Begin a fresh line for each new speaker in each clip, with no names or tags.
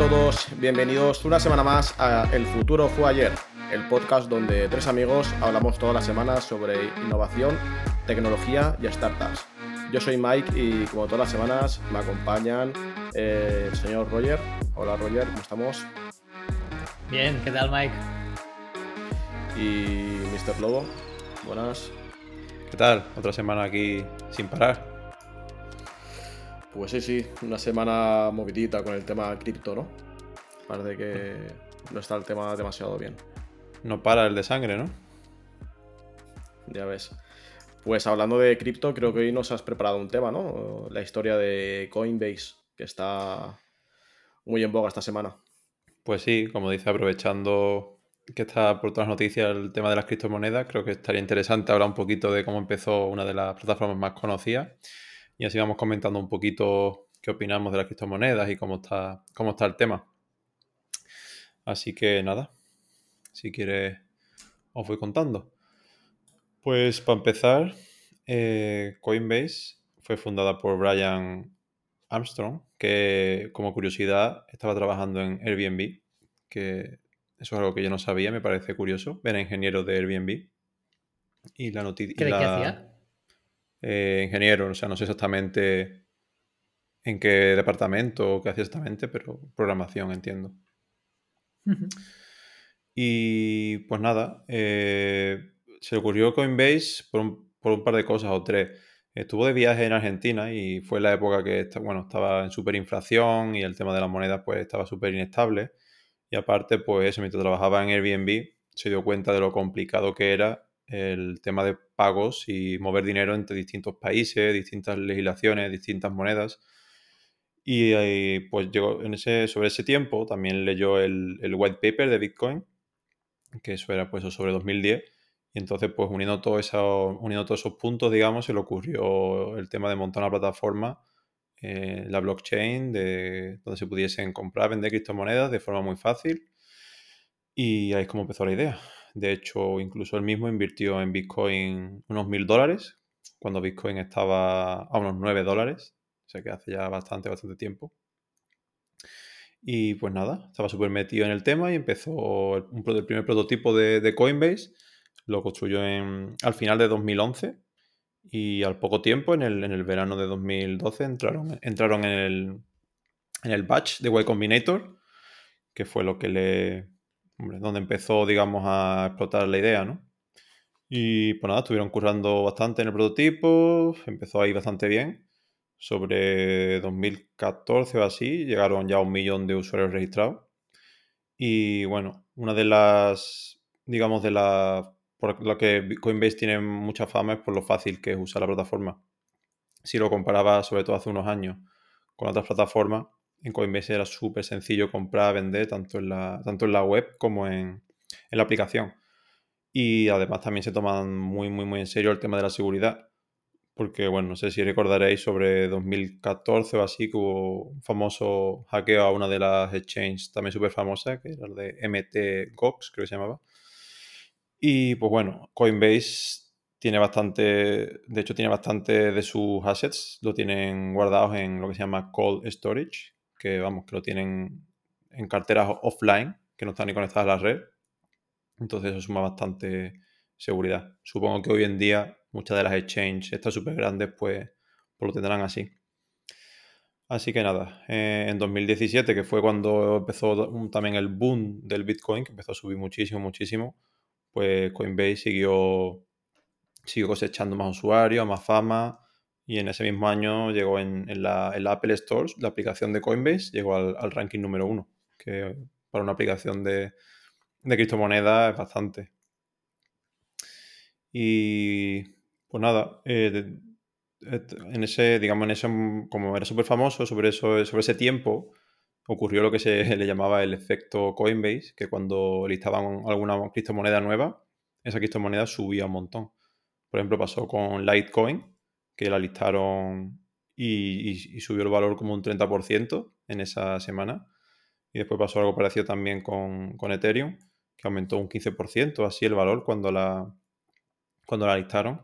Hola a todos, bienvenidos una semana más a El futuro fue ayer, el podcast donde tres amigos hablamos todas las semanas sobre innovación, tecnología y startups. Yo soy Mike y como todas las semanas me acompañan eh, el señor Roger. Hola Roger, ¿cómo estamos?
Bien, ¿qué tal Mike?
Y Mr. Lobo, buenas.
¿Qué tal? Otra semana aquí sin parar.
Pues sí, sí, una semana movidita con el tema cripto, ¿no? Parece que no está el tema demasiado bien.
No para el de sangre, ¿no?
Ya ves. Pues hablando de cripto, creo que hoy nos has preparado un tema, ¿no? La historia de Coinbase, que está muy en boga esta semana.
Pues sí, como dice, aprovechando que está por todas las noticias el tema de las criptomonedas, creo que estaría interesante hablar un poquito de cómo empezó una de las plataformas más conocidas y así vamos comentando un poquito qué opinamos de las criptomonedas y cómo está, cómo está el tema. Así que nada, si quieres os voy contando. Pues para empezar, eh, Coinbase fue fundada por Brian Armstrong, que como curiosidad estaba trabajando en Airbnb, que eso es algo que yo no sabía, me parece curioso, era ingeniero de Airbnb.
Y la noticia... ¿Qué, hacía?
Eh, ingeniero, o sea, no sé exactamente en qué departamento o qué hacía exactamente, pero programación, entiendo. Y pues nada, eh, se le ocurrió Coinbase por un, por un, par de cosas o tres. Estuvo de viaje en Argentina y fue la época que bueno, estaba en superinflación y el tema de las monedas pues estaba súper inestable. Y aparte, pues eso, mientras trabajaba en Airbnb, se dio cuenta de lo complicado que era el tema de pagos y mover dinero entre distintos países, distintas legislaciones, distintas monedas. Y pues llegó en ese, sobre ese tiempo también leyó el, el, white paper de Bitcoin, que eso era pues sobre 2010. Y entonces pues uniendo, todo eso, uniendo todos esos puntos, digamos, se le ocurrió el tema de montar una plataforma, eh, la blockchain, de, donde se pudiesen comprar, vender criptomonedas de forma muy fácil. Y ahí es como empezó la idea. De hecho, incluso él mismo invirtió en Bitcoin unos mil dólares, cuando Bitcoin estaba a unos 9 dólares, o sea que hace ya bastante, bastante tiempo. Y pues nada, estaba súper metido en el tema y empezó el, primer prototipo de, Coinbase, lo construyó en, al final de 2011 y al poco tiempo, en el, en el verano de 2012, entraron, entraron en, el, en el batch de Y Combinator, que fue lo que le, donde empezó, digamos, a explotar la idea, ¿no? Y pues nada, estuvieron currando bastante en el prototipo, empezó ahí bastante bien. Sobre 2014 o así, llegaron ya a un millón de usuarios registrados. Y bueno, una de las, digamos, de las, por lo que Coinbase tiene mucha fama es por lo fácil que es usar la plataforma. Si lo comparaba, sobre todo hace unos años, con otras plataformas, en Coinbase era súper sencillo comprar, vender, tanto en la, tanto en la web como en, la aplicación. Y además también se toman muy, muy, muy en serio el tema de la seguridad. Porque, bueno, no sé si recordaréis sobre 2014 o así que hubo un famoso hackeo a una de las exchanges también súper famosas, que era el de MT Gox, creo que se llamaba. Y pues bueno, Coinbase tiene bastante, de hecho tiene bastante de sus assets, lo tienen guardados en lo que se llama cold storage, que vamos, que lo tienen en carteras offline, que no están ni conectadas a la red. Entonces eso suma bastante seguridad. Supongo que hoy en día muchas de las exchanges, estas súper grandes, pues, pues, lo tendrán así. Así que nada, eh, en 2017, que fue cuando empezó también el boom del Bitcoin, que empezó a subir muchísimo, muchísimo, pues Coinbase siguió, siguió cosechando más usuarios, más fama, y en ese mismo año llegó en, la, Apple Store, la aplicación de Coinbase, llegó al, ranking número uno, que para una aplicación de, de criptomonedas es bastante. Y pues nada, eh, en ese, digamos, en ese, como era súper famoso sobre, eso, sobre ese tiempo, ocurrió lo que se le llamaba el efecto Coinbase, que cuando listaban alguna criptomoneda nueva, esa criptomoneda subía un montón. Por ejemplo, pasó con Litecoin, que la listaron y, subió el valor como un 30% en esa semana. Y después pasó algo parecido también con, Ethereum, que aumentó un 15% así el valor cuando la, cuando la listaron.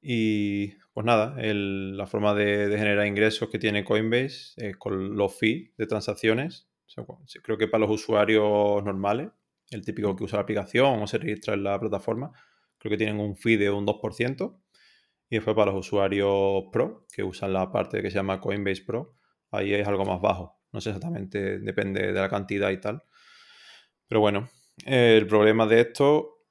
Y pues nada, la forma de, generar ingresos que tiene Coinbase es con los fees de transacciones creo que para los usuarios normales, el típico que usa la aplicación o se registra en la plataforma, creo que tienen un fee de un 2%. Y después para los usuarios Pro, que usan la parte que se llama Coinbase Pro, ahí es algo más bajo. No sé exactamente, depende de la cantidad y tal. Pero bueno, el problema de esto,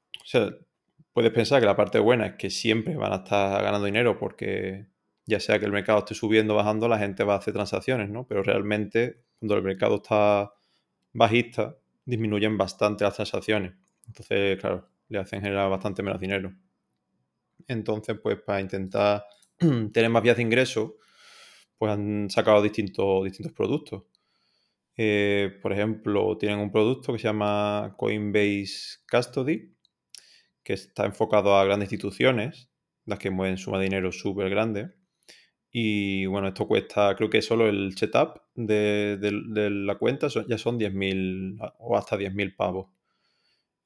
puedes pensar que la parte buena es que siempre van a estar ganando dinero porque ya sea que el mercado esté subiendo o bajando, la gente va a hacer transacciones, ¿no? Pero realmente cuando el mercado está bajista, disminuyen bastante las transacciones. Entonces, claro, le hacen generar bastante menos dinero. Entonces, pues para intentar tener más vías de ingreso, pues han sacado distintos, distintos productos. Eh, por ejemplo, tienen un producto que se llama Coinbase Custody, que está enfocado a grandes instituciones, las que mueven suma de dinero súper grande. Y bueno, esto cuesta, creo que solo el setup de, la cuenta ya son 10.000 o hasta 10.000 pavos.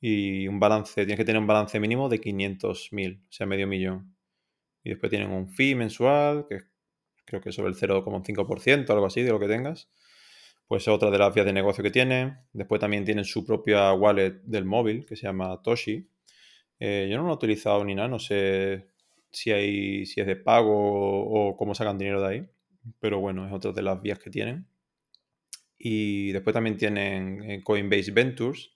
Y un balance, tienes que tener un balance mínimo de 500.000, o sea, medio millón. Y después tienen un fee mensual, que creo que es sobre el 0,5%, algo así de lo que tengas. Pues es otra de las vías de negocio que tienen. Después también tienen su propia wallet del móvil, que se llama Toshi. Eh, yo no lo he utilizado ni nada, no sé si, hay, si es de pago o cómo sacan dinero de ahí. Pero bueno, es otra de las vías que tienen. Y después también tienen eh, Coinbase Ventures,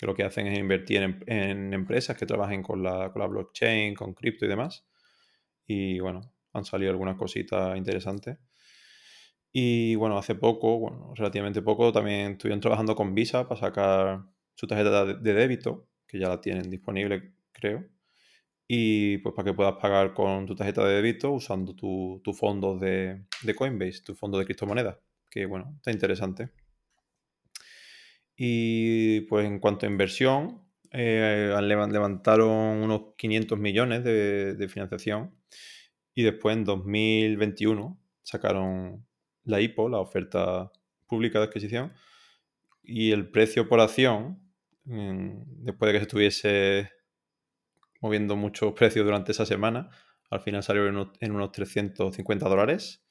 que lo que hacen es invertir en, empresas que trabajen con la, con la, blockchain, con cripto y demás. Y bueno, han salido algunas cositas interesantes. Y bueno, hace poco, bueno, relativamente poco, también estuvieron trabajando con Visa para sacar su tarjeta de débito, que ya la tienen disponible, creo y pues para que puedas pagar con tu tarjeta de débito usando tu, tu fondo de, Coinbase, tu fondo de criptomonedas, que bueno, está interesante. Y pues en cuanto a inversión, eh, levantaron unos 500 millones de, financiación y después en 2021 sacaron la IPO, la oferta pública de adquisición, y el precio por acción, después de que se estuviese moviendo muchos precios durante esa semana. Al final salió en unos, 350 dólares.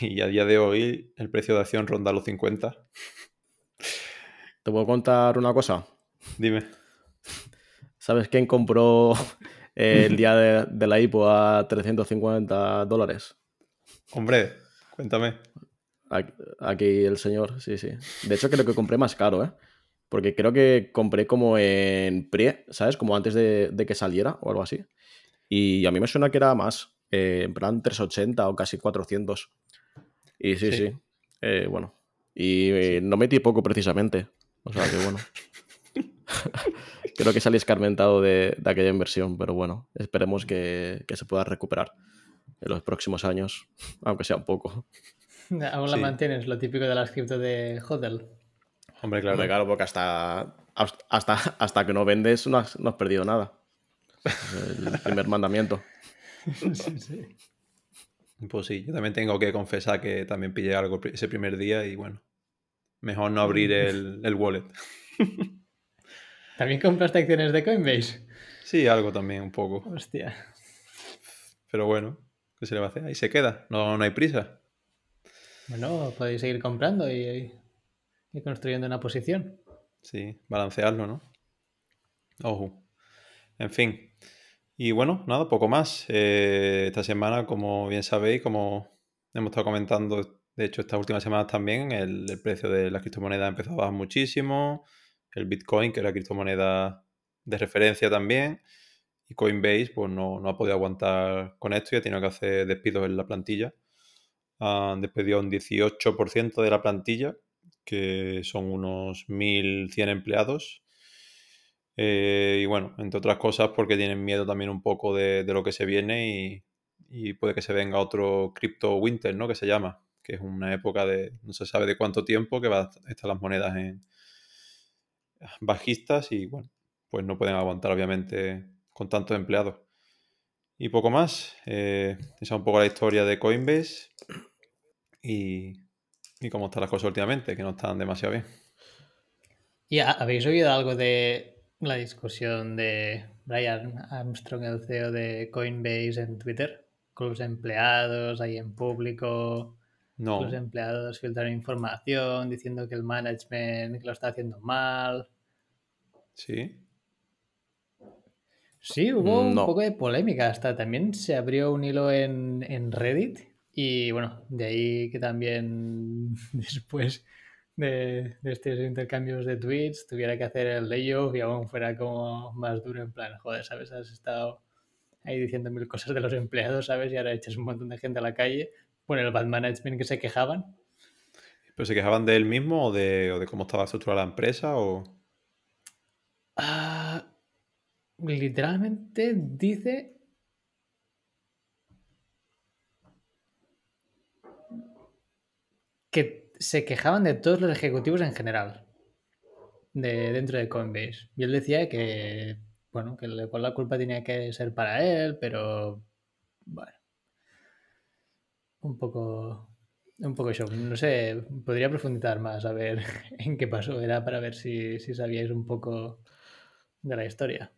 Y a día de hoy el precio de acción ronda los 50.
¿Te puedo contar una cosa?
Dime.
¿Sabes quién compró el día de, la IPO a 350 dólares?
Hombre, cuéntame.
Aquí el señor, sí, sí. De hecho, creo que compré más caro, ¿eh? Porque creo que compré como en pre, ¿sabes? Como antes de, que saliera o algo así. Y a mí me suena que era más, eh, en plan 380 o casi 400. Y sí, sí. Eh, bueno. Y eh, no metí poco precisamente. O sea que bueno. creo que salí escarmentado de, aquella inversión, pero bueno, esperemos que, se pueda recuperar en los próximos años, aunque sea un poco.
Aún la mantienes, lo típico de las cripto de Hodel.
Hombre, claro. claro, porque hasta, hasta, hasta que no vendes no has, perdido nada. El primer mandamiento.
Sí, sí. Pues sí, yo también tengo que confesar que también pillé algo ese primer día y bueno, mejor no abrir mm. el, wallet.
¿También compraste acciones de Coinbase?
Sí, algo también, un poco.
Hostia.
Pero bueno, ¿qué se le va a hacer? Ahí se queda, no, no hay prisa.
Bueno, podéis seguir comprando y y construyendo una posición.
Sí, balancearlo, ¿no? Ojo. En fin. Y bueno, nada, poco más. Eh, esta semana, como bien sabéis, como hemos estado comentando, de hecho, estas últimas semanas también, el, precio de las criptomonedas ha empezado a bajar muchísimo. El Bitcoin, que era criptomoneda de referencia también. Y Coinbase, pues no, no ha podido aguantar con esto y ha tenido que hacer despidos en la plantilla. Han despedido un 18% de la plantilla que son unos 1.100 empleados. Eh, y bueno, entre otras cosas porque tienen miedo también un poco de, lo que se viene y, puede que se venga otro crypto winter, ¿no? Que se llama, que es una época de no se sabe de cuánto tiempo que va a estar las monedas en bajistas y bueno, pues no pueden aguantar obviamente con tantos empleados. Y poco más, eh, esa es un poco la historia de Coinbase y y cómo están las cosas últimamente, que no están demasiado bien.
¿Y habéis oído algo de la discusión de Brian Armstrong, el CEO de Coinbase, en Twitter? Con los empleados ahí en público.
No.
Los empleados filtraron información diciendo que el management lo está haciendo mal.
¿Sí?
Sí, hubo un poco de polémica. Hasta también se abrió un hilo en, en Reddit. Y bueno, de ahí que también después de, de estos intercambios de tweets tuviera que hacer el layoff y aún fuera como más duro en plan, joder, ¿sabes? Has estado ahí diciendo mil cosas de los empleados, ¿sabes? Y ahora echas un montón de gente a la calle. Bueno, el bad management que se quejaban.
¿Pero se quejaban de él mismo o de, o de cómo estaba estructurada la empresa? O...
Ah, literalmente dice que se quejaban de todos los ejecutivos en general de dentro de Coinbase. Y él decía que, bueno, que la culpa tenía que ser para él, pero bueno, un poco, un poco shock. No sé, podría profundizar más a ver en qué pasó. Era para ver si, si sabíais un poco de la historia.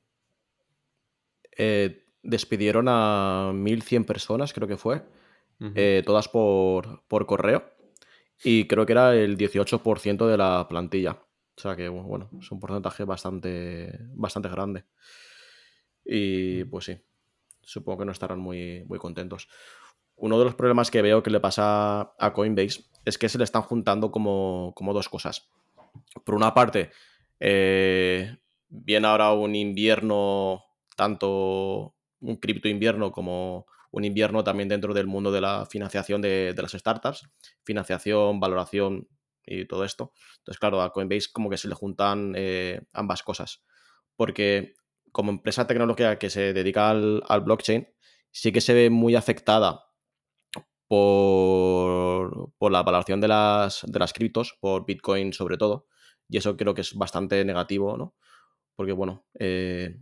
Eh, despidieron a 1.100 personas, creo que fue, eh, todas por, por correo. Y creo que era el 18% de la plantilla. O sea que, bueno, es un porcentaje bastante, bastante grande. Y pues sí, supongo que no estarán muy, muy contentos. Uno de los problemas que veo que le pasa a Coinbase es que se le están juntando como, como dos cosas. Por una parte, eh, viene ahora un invierno, tanto un cripto invierno como un invierno también dentro del mundo de la financiación de, de las startups, financiación, valoración y todo esto. Entonces, claro, a Coinbase como que se le juntan eh, ambas cosas. Porque como empresa tecnológica que se dedica al, al blockchain, sí que se ve muy afectada por, por la valoración de las, de las criptos, por Bitcoin sobre todo. Y eso creo que es bastante negativo, ¿no? Porque, bueno, eh,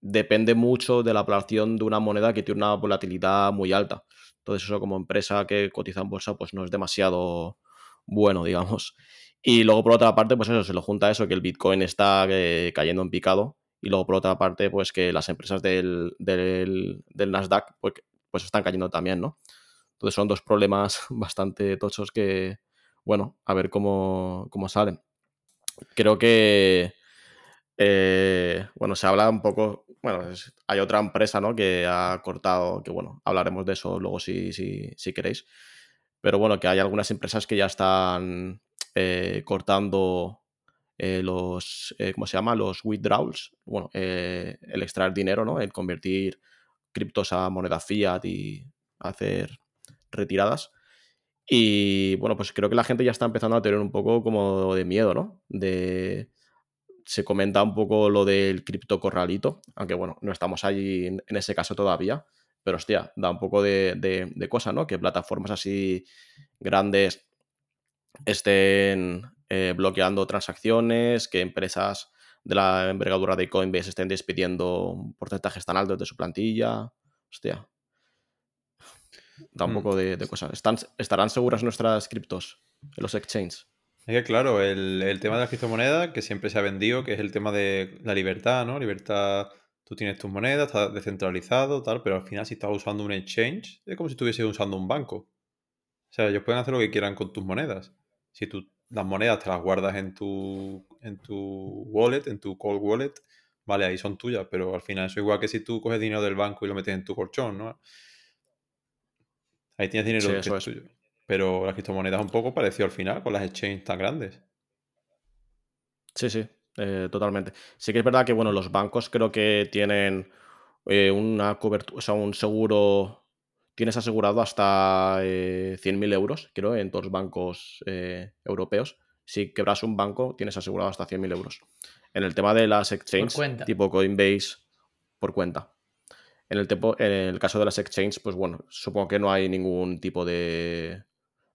depende mucho de la valoración de una moneda que tiene una volatilidad muy alta. Entonces, eso como empresa que cotiza en bolsa, pues no es demasiado bueno, digamos. Y luego, por otra parte, pues eso, se lo junta a eso, que el Bitcoin está eh, cayendo en picado. Y luego, por otra parte, pues que las empresas del, del, del Nasdaq, pues, pues están cayendo también, ¿no? Entonces son dos problemas bastante tochos que, bueno, a ver cómo, cómo salen. Creo que, eh, bueno, se habla un poco, bueno, hay otra empresa, ¿no? Que ha cortado, que bueno, hablaremos de eso luego si, si, si queréis. Pero bueno, que hay algunas empresas que ya están eh, cortando eh, los, ¿cómo se llama? Los withdrawals. Bueno, el extraer dinero, ¿no? El convertir criptos a moneda fiat y hacer retiradas. Y bueno, pues creo que la gente ya está empezando a tener un poco como de miedo, ¿no? De... Se comenta un poco lo del cripto corralito, aunque bueno, no estamos allí en, ese caso todavía, pero hostia, da un poco de, de, de cosa, ¿no? Que plataformas así grandes estén eh, bloqueando transacciones, que empresas de la envergadura de Coinbase estén despidiendo porcentajes tan altos de su plantilla. Hostia. Da un
Mm.
poco de, de cosas. ¿Están, ¿Estarán seguras nuestras criptos en los exchanges?
Es que claro, el, el tema de las criptomonedas que siempre se ha vendido, que es el tema de la libertad, ¿no? Libertad, tú tienes tus monedas, está descentralizado, tal, pero al final si estás usando un exchange, es como si estuvieses usando un banco. O sea, ellos pueden hacer lo que quieran con tus monedas. Si tú las monedas te las guardas en tu, en tu wallet, en tu cold wallet, vale, ahí son tuyas, pero al final eso es igual que si tú coges dinero del banco y lo metes en tu colchón, ¿no? Ahí tienes dinero
Sí, eso
es tuyo. Pero las criptomonedas un poco parecido al final con las exchanges tan grandes.
Sí, sí, eh, totalmente. Sí que es verdad que, bueno, los bancos creo que tienen eh, una cobertura, o sea, un seguro, tienes asegurado hasta eh, 100.000 euros, creo, en todos los bancos eh, europeos. Si quebras un banco, tienes asegurado hasta 100.000 euros. En el tema de las exchanges, tipo Coinbase, por cuenta. En el, caso de las exchanges, pues bueno, supongo que no hay ningún tipo de,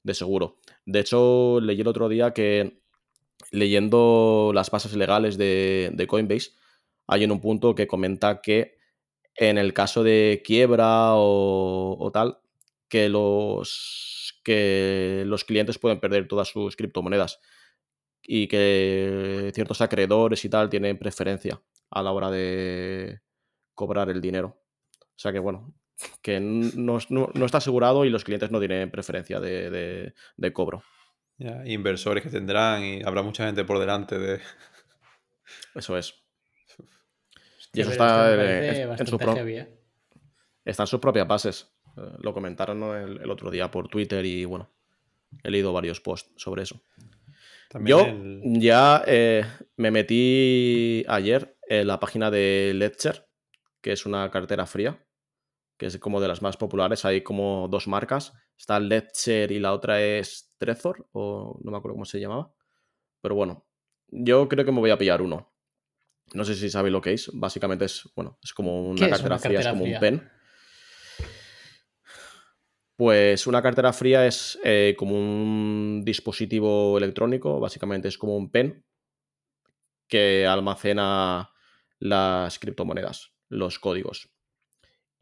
de seguro. De hecho, leí el otro día que leyendo las bases legales de, de Coinbase, hay en un punto que comenta que en el caso de quiebra o, o tal, que los, que los clientes pueden perder todas sus criptomonedas y que ciertos acreedores y tal tienen preferencia a la hora de cobrar el dinero. O sea que bueno, que no, está asegurado y los clientes no tienen preferencia de, cobro.
inversores que tendrán y habrá mucha gente por delante de...
Eso es. y eso está en, su ¿eh? está en sus propias bases. Eh, lo comentaron el, otro día por Twitter y bueno, he leído varios posts sobre eso. Yo ya eh, me metí ayer en la página de Ledger, que es una cartera fría, que es como de las más populares. Hay como dos marcas. Está Ledger y la otra es Trezor, o no me acuerdo cómo se llamaba. Pero bueno, yo creo que me voy a pillar uno. No sé si sabéis lo que es. Básicamente es, bueno, es como una cartera, fría, es como un pen. Pues una cartera fría es eh, como un dispositivo electrónico, básicamente es como un pen que almacena las criptomonedas, los códigos.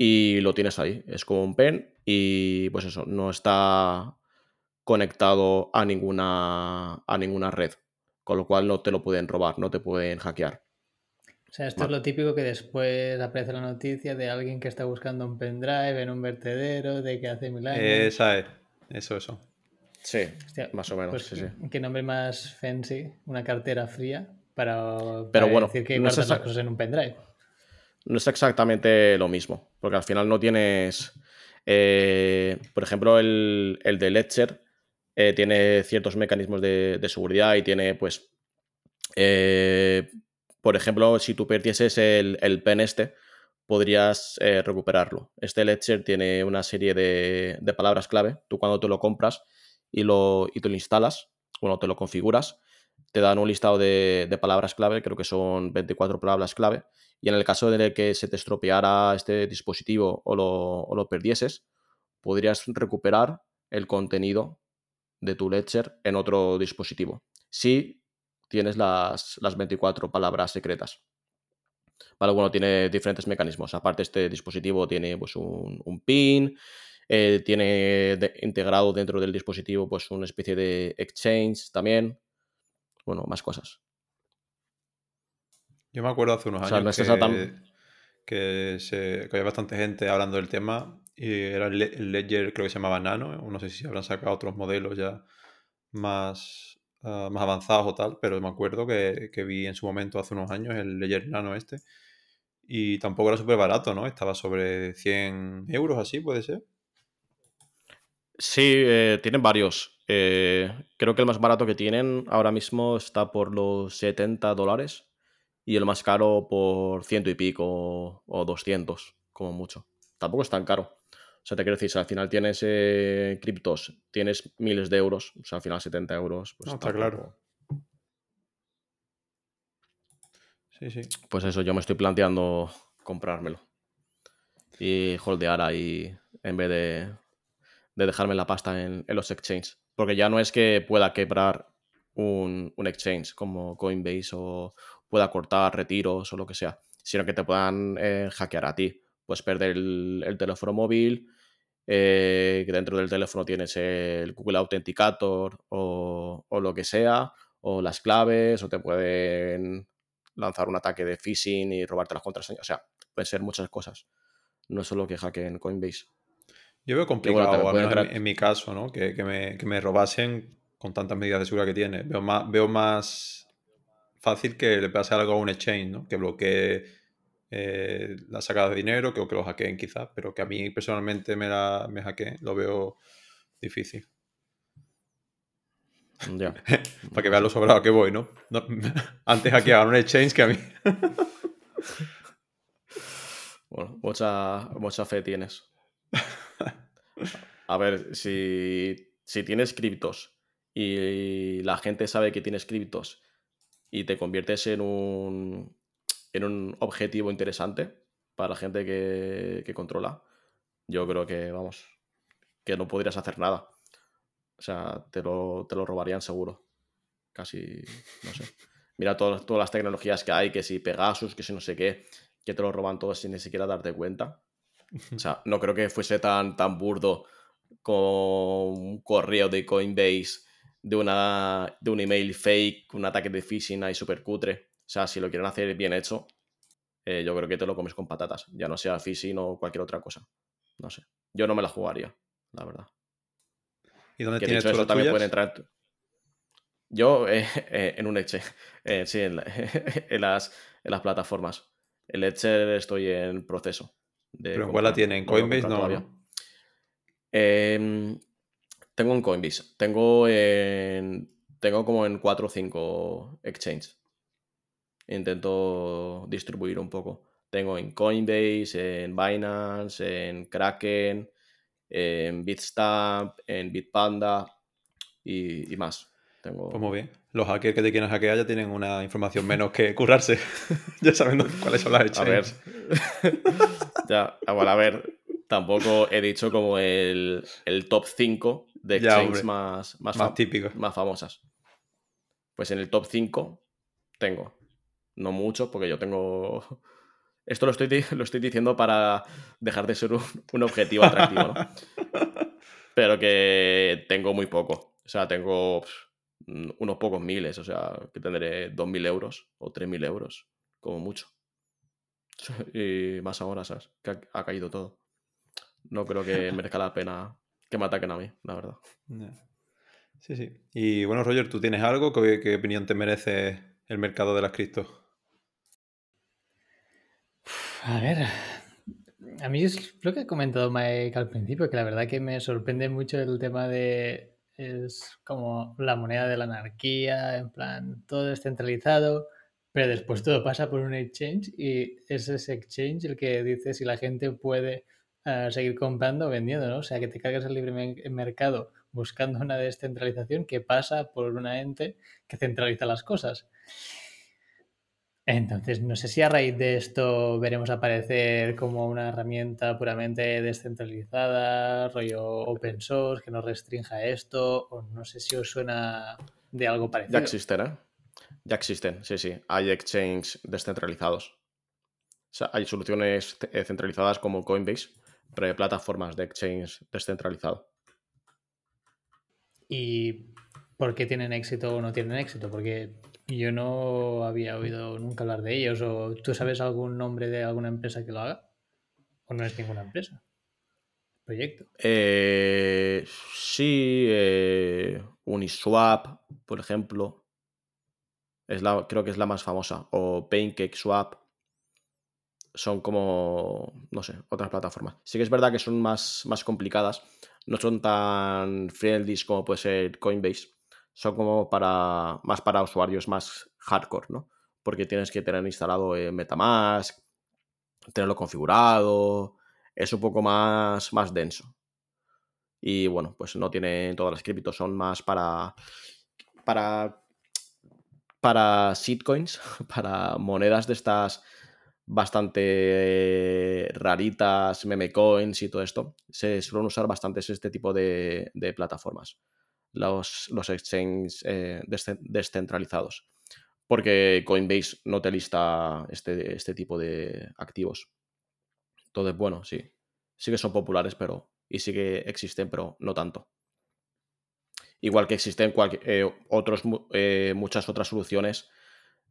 Y lo tienes ahí, es como un pen y pues eso, no está conectado a ninguna, a ninguna red, con lo cual no te lo pueden robar, no te pueden hackear.
O sea, esto es lo típico que después aparece la noticia de alguien que está buscando un pendrive en un vertedero, de que hace mil años.
Esa es, eso, eso.
Sí, más o menos.
Pues
sí, sí.
Qué nombre más fancy, una cartera fría para,
Pero bueno,
decir que no guardas las cosas en un pendrive.
No es exactamente lo mismo, porque al final no tienes. Eh, por ejemplo, el, el de Ledger eh, tiene ciertos mecanismos de, de, seguridad y tiene, pues. Eh, por ejemplo, si tú perdieses el, el pen este, podrías eh, recuperarlo. Este Ledger tiene una serie de, palabras clave. Tú cuando te lo compras y, lo, y te lo instalas, bueno, te lo configuras, te dan un listado de, palabras clave, creo que son 24 palabras clave, y en el caso de que se te estropeara este dispositivo o lo, o lo perdieses, podrías recuperar el contenido de tu Ledger en otro dispositivo. Si tienes las, las 24 palabras secretas. Vale, bueno, tiene diferentes mecanismos. Aparte, este dispositivo tiene pues, un, PIN, eh, tiene integrado dentro del dispositivo pues, una especie de exchange también. Bueno, más cosas.
Yo me acuerdo hace unos años que, se, había bastante gente hablando del tema y era el Ledger, creo que se llamaba Nano. No sé si habrán sacado otros modelos ya más, Ah, más avanzados o tal, pero me acuerdo que, vi en su momento hace unos años el Ledger Nano este y tampoco era súper barato, ¿no? Estaba sobre 100 euros así, puede ser.
Sí, eh, tienen varios. Eh, creo que el más barato que tienen ahora mismo está por los 70 dólares y el más caro por ciento y pico o 200, como mucho. Tampoco es tan caro. O sea, te quiero decir, si al final tienes eh, criptos, tienes miles de euros, o sea, al final 70 euros.
Pues está claro. Sí, sí.
Pues eso, yo me estoy planteando comprármelo. Y holdear ahí en vez de, de dejarme la pasta en, los exchanges. Porque ya no es que pueda quebrar un, exchange como Coinbase o pueda cortar retiros o lo que sea, sino que te puedan eh, hackear a ti puedes perder el, teléfono móvil, eh, que dentro del teléfono tienes el Google Authenticator o, lo que sea, o las claves, o te pueden lanzar un ataque de phishing y robarte las contraseñas. O sea, pueden ser muchas cosas. No solo que hackeen Coinbase.
Yo veo complicado, en, mi caso, ¿no? Que, me, robasen con tantas medidas de seguridad que tiene. Veo más, veo más fácil que le pase algo a un exchange, ¿no? Que bloquee eh, la sacada de dinero, que, que lo hackeen quizás, pero que a mí personalmente me, la, me hackeen, lo veo difícil.
Ya.
Para que vean lo sobrado que voy, ¿no? antes hackeaban un exchange que a mí.
bueno, mucha, mucha fe tienes. A ver, si, si tienes criptos y la gente sabe que tienes criptos y te conviertes en un, en un objetivo interesante para la gente que, controla, yo creo que, vamos, que no podrías hacer nada. O sea, te lo, te lo robarían seguro. Casi, no sé. Mira todas, todas las tecnologías que hay, que si Pegasus, que si no sé qué, que te lo roban todo sin ni siquiera darte cuenta. O sea, no creo que fuese tan, tan burdo con un correo de Coinbase, de, una, de un email fake, un ataque de phishing ahí súper cutre. O sea, si lo quieren hacer bien hecho, eh, yo creo que te lo comes con patatas, ya no sea phishing o cualquier otra cosa. no sé. Yo no me la jugaría, la verdad.
¿Y dónde
Que
tienes
dicho
tú
eso,
las
también
tuyas?
pueden entrar. tu- Yo eh, eh, en un Eche, sí, en, la- en las, en las plataformas. El Eche estoy en proceso. De
¿Pero en cuál la tiene? ¿En Coinbase? No.
Em, tengo en Coinbase. Tengo en. Tengo como en 4 o 5 exchanges. Intento distribuir un poco. Tengo en Coinbase, en Binance, en Kraken, en Bitstamp, en Bitpanda y, y más. Tengo...
Pues muy bien. Los hackers que te quieran hackear ya tienen una información menos que currarse. ya saben cuáles son las
A ver.
exchanges.
ya, ah, bueno, a ver. Tampoco he dicho como el, el top 5 de exchanges más, más,
Más típicos.
más famosas. Pues en el top 5 tengo. No mucho, porque yo tengo. Esto lo estoy, lo estoy diciendo para dejar de ser un, un objetivo atractivo, ¿no? Pero que tengo muy poco. O sea, tengo unos pocos miles. O sea, que tendré 2.000 euros o 3.000 euros, como mucho. Y más ahora, ¿sabes? Que ha, ha caído todo. No creo que merezca la pena que me ataquen a mí, la verdad.
Sí, sí. Y bueno, Roger, ¿tú tienes algo? ¿Qué, qué opinión te merece el mercado de las cripto?
A ver, a mí es lo que ha comentado Mike al principio, que la verdad que me sorprende mucho el tema de es como la moneda de la anarquía, en plan, todo descentralizado, pero después todo pasa por un exchange y es ese exchange el que dice si la gente puede eh, seguir comprando o vendiendo, ¿no? O sea, que te cargas el libre me- mercado buscando una descentralización que pasa por una ente que centraliza las cosas. Entonces, no sé si a raíz de esto veremos aparecer como una herramienta puramente descentralizada, rollo open source, que no restrinja esto, o no sé si os suena de algo
Ya
parecido.
existen, ¿eh? Ya existen, sí, sí. Hay exchanges descentralizados. O sea, hay soluciones eh, centralizadas como Coinbase, pero hay plataformas de exchange descentralizado.
¿Y por qué tienen éxito o no tienen éxito? Porque yo no había oído nunca hablar de ellos, o tú sabes algún nombre de alguna empresa que lo haga, o no es ninguna empresa. Proyecto.
Eh, sí, eh, Uniswap, por ejemplo. Es la, creo que es la más famosa. O PancakeSwap. Son como, no sé, otras plataformas. Sí que es verdad que son más, más complicadas. No son tan friendly como puede ser Coinbase. Son como para, más para usuarios más hardcore, ¿no? Porque tienes que tener instalado eh, Metamask, tenerlo configurado. Es un poco más, más denso. Y bueno, pues no tiene todas las criptos, son más para. para. para shitcoins, para monedas de estas bastante raritas, meme coins y todo esto. Se suelen usar bastantes este tipo de plataformas. Los, los exchanges eh, desce- descentralizados. Porque Coinbase no te lista este, este tipo de activos. Entonces, bueno, sí. Sí que son populares, pero. Y sí que existen, pero no tanto. Igual que existen eh, otros, eh, muchas otras soluciones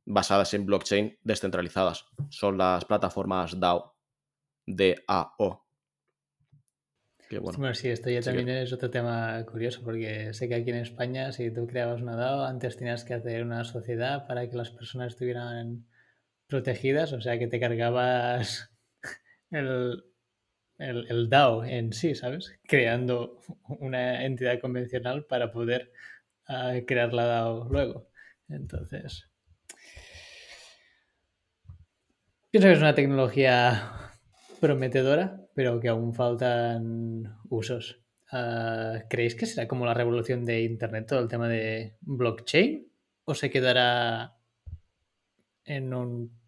basadas en blockchain descentralizadas. Son las plataformas DAO. DAO. Que bueno.
Bueno, sí, esto ya
que-
también es otro tema curioso, porque sé que aquí en España, si tú creabas una DAO, antes tenías que hacer una sociedad para que las personas estuvieran protegidas, o sea que te cargabas el, el, el DAO en sí, ¿sabes? Creando una entidad convencional para poder ah, crear la DAO luego. Entonces, pienso que es una tecnología prometedora, pero que aún faltan usos. Ah, ¿Creéis que será como la revolución de Internet todo el tema de blockchain? ¿O se quedará en un...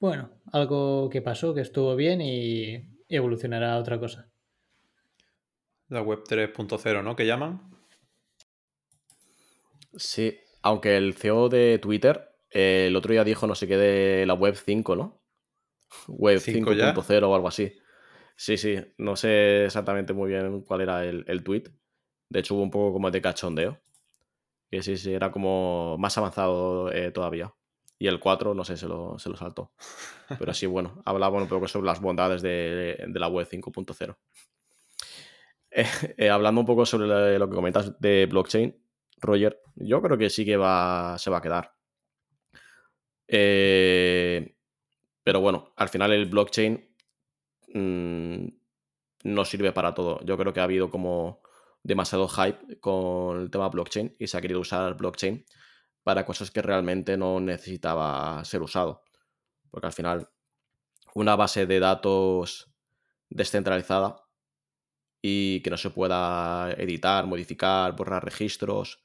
Bueno, algo que pasó, que estuvo bien y evolucionará a otra cosa?
La web 3.0, ¿no? Que llaman.
Sí, aunque el CEO de Twitter eh, el otro día dijo no sé qué de la web 5, ¿no? Web
5 ya.
5.0 o algo así. Sí, sí, no sé exactamente muy bien cuál era el, el tweet. De hecho, hubo un poco como de cachondeo. Que sí, sí, era como más avanzado eh, todavía. Y el 4, no sé, se lo, se lo saltó. Pero sí, bueno, hablaba un poco sobre las bondades de, de la web 5.0. Eh, eh, hablando un poco sobre lo que comentas de blockchain, Roger, yo creo que sí que va, se va a quedar. Eh, pero bueno, al final el blockchain mm, no sirve para todo. Yo creo que ha habido como demasiado hype con el tema blockchain y se ha querido usar blockchain para cosas que realmente no necesitaba ser usado. Porque al final, una base de datos descentralizada y que no se pueda editar, modificar, borrar registros,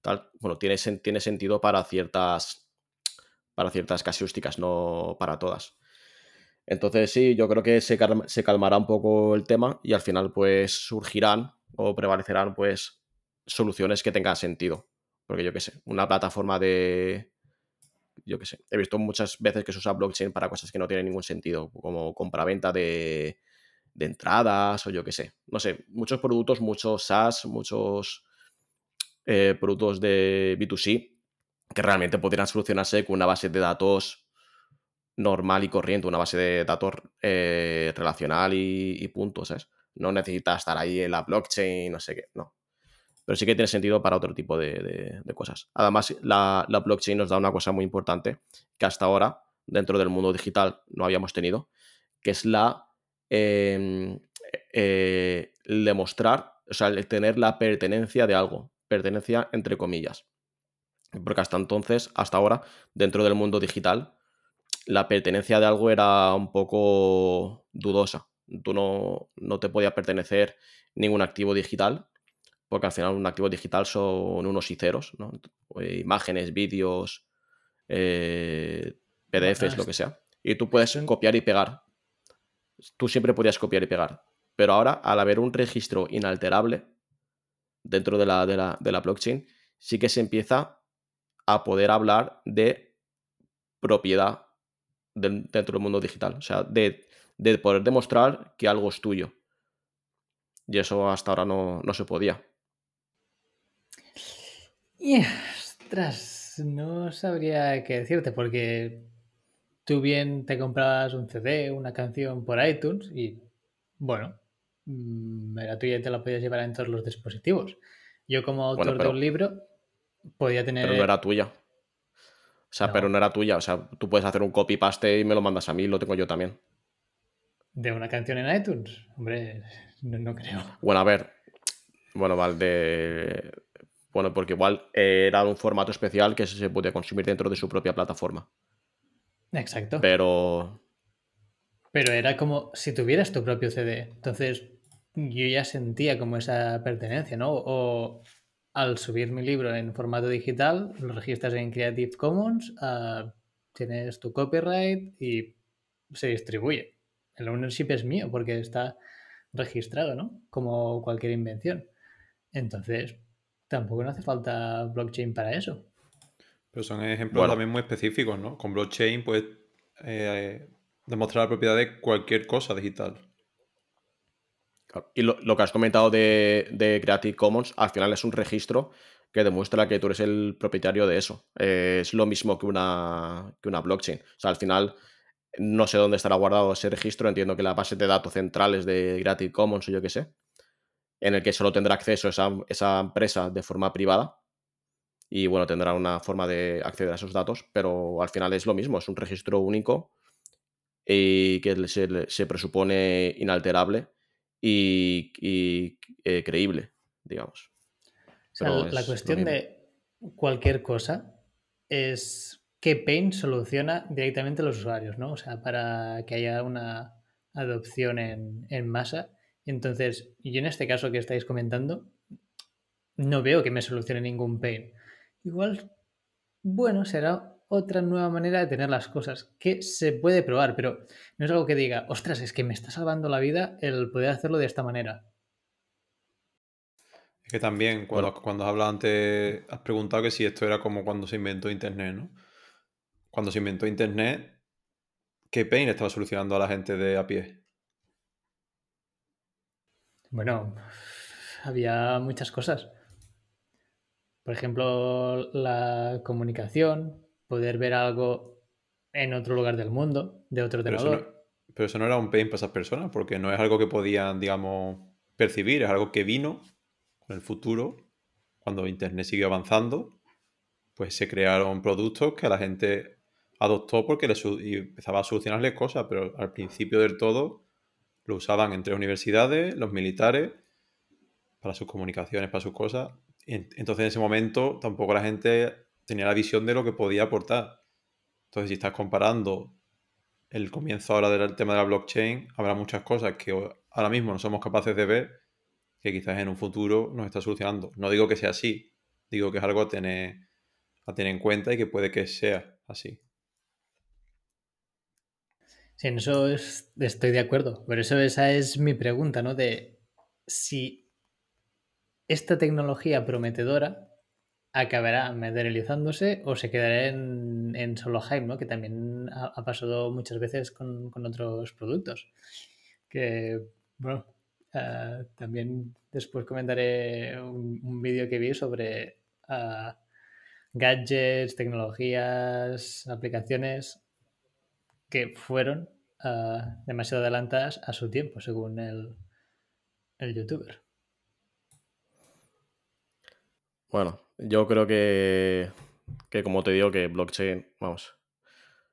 tal, bueno, tiene, tiene sentido para ciertas para ciertas casuísticas, no para todas. Entonces sí, yo creo que se, calmará un poco el tema y al final pues surgirán o prevalecerán pues soluciones que tengan sentido. Porque yo qué sé, una plataforma de... Yo qué sé, he visto muchas veces que se usa blockchain para cosas que no tienen ningún sentido, como compraventa de, de entradas o yo qué sé. No sé, muchos productos, muchos SaaS, muchos eh, productos de B2C que realmente podrían solucionarse con una base de datos normal y corriente, una base de datos eh, relacional y, puntos, ¿sabes? No necesita estar ahí en la blockchain, no sé qué, no. Pero sí que tiene sentido para otro tipo de, cosas. Además, la, blockchain nos da una cosa muy importante que hasta ahora, dentro del mundo digital, no habíamos tenido, que es la em, eh, demostrar, o sea, el tener la pertenencia de algo, pertenencia entre comillas. Porque hasta entonces, hasta ahora, dentro del mundo digital, la pertenencia de algo era un poco dudosa. Tú no, no te podía pertenecer ningún activo digital, porque al final un activo digital son unos y ceros, ¿no? Eh, imágenes, vídeos, eh, PDFs, lo que sea. Y tú puedes copiar y pegar. Tú siempre podías copiar y pegar. Pero ahora, al haber un registro inalterable dentro de la, de la, de la blockchain, sí que se empieza a poder hablar de propiedad dentro del mundo digital. O sea, de, poder demostrar que algo es tuyo. Y eso hasta ahora no, se podía.
Y, ostras, no sabría qué decirte, porque tú bien te comprabas un CD, una canción por iTunes y, bueno, mm, era tuya y te la podías llevar en todos los dispositivos. Yo como autor de un libro Podía tener.
Pero no era tuya. O sea, pero no era tuya. O sea, tú puedes hacer un copy-paste y me lo mandas a mí, lo tengo yo también.
¿De una canción en iTunes? Hombre, no, creo.
Bueno, a ver. Bueno, vale, de... Bueno, porque igual era un formato especial que se puede consumir dentro de su propia plataforma.
Exacto.
Pero.
Pero era como si tuvieras tu propio CD. Entonces, yo ya sentía como esa pertenencia, ¿no? O al subir mi libro en formato digital, lo registras en Creative Commons, ah, tienes tu copyright y se distribuye. El ownership es mío porque está registrado, ¿no? Como cualquier invención. Entonces, tampoco no hace falta blockchain para eso.
Pero son ejemplos también muy específicos, ¿no? Con blockchain puedes eh, demostrar la propiedad de cualquier cosa digital.
Y lo, que has comentado de, Creative Commons, al final es un registro que demuestra que tú eres el propietario de eso. Eh, es lo mismo que una, que una blockchain. O sea, al final no sé dónde estará guardado ese registro, entiendo que la base de datos centrales de Creative Commons o yo qué sé, en el que solo tendrá acceso esa, esa empresa de forma privada y bueno, tendrá una forma de acceder a esos datos, pero al final es lo mismo, es un registro único y que se, se presupone inalterable y, eh, creíble, digamos.
la cuestión de cualquier cosa es que Paint soluciona directamente a los usuarios, ¿no? O sea, para que haya una adopción en, en masa. Entonces, yo en este caso que estáis comentando, no veo que me solucione ningún pain. Igual, bueno, será otra nueva manera de tener las cosas que se puede probar, pero no es algo que diga, ostras, es que me está salvando la vida el poder hacerlo de esta manera.
Es que también, cuando, cuando has hablado antes, has preguntado que si esto era como cuando se inventó Internet, ¿no? Cuando se inventó Internet, ¿qué pain estaba solucionando a la gente de a pie?
Bueno, había muchas cosas. Por ejemplo, la comunicación, poder ver algo en otro lugar del mundo, de otro
Pero eso,
ordenador.
no, pero eso no era un pain para esas personas, porque no es algo que podían, digamos, percibir, es algo que vino con el futuro, cuando Internet siguió avanzando, pues se crearon productos que la gente adoptó porque le y empezaba a solucionarle cosas, pero al principio del todo lo usaban entre universidades, los militares, para sus comunicaciones, para sus cosas. Entonces en ese momento tampoco la gente tenía la visión de lo que podía aportar. Entonces si estás comparando el comienzo ahora del tema de la blockchain, habrá muchas cosas que ahora mismo no somos capaces de ver que quizás en un futuro nos está solucionando. No digo que sea así, digo que es algo a tener, en cuenta y que puede que sea así.
Sí, en eso es- estoy de acuerdo. Por eso esa es mi pregunta, ¿no? De si esta tecnología prometedora acabará materializándose o se quedará en, en solo hype, ¿no? Que también ha, pasado muchas veces con, con otros productos. Que, bueno, ah, también después comentaré un, un vídeo que vi sobre ah, gadgets, tecnologías, aplicaciones que fueron ah, demasiado adelantadas a su tiempo, según el, el youtuber.
Bueno, yo creo que, que como te digo, que blockchain, vamos,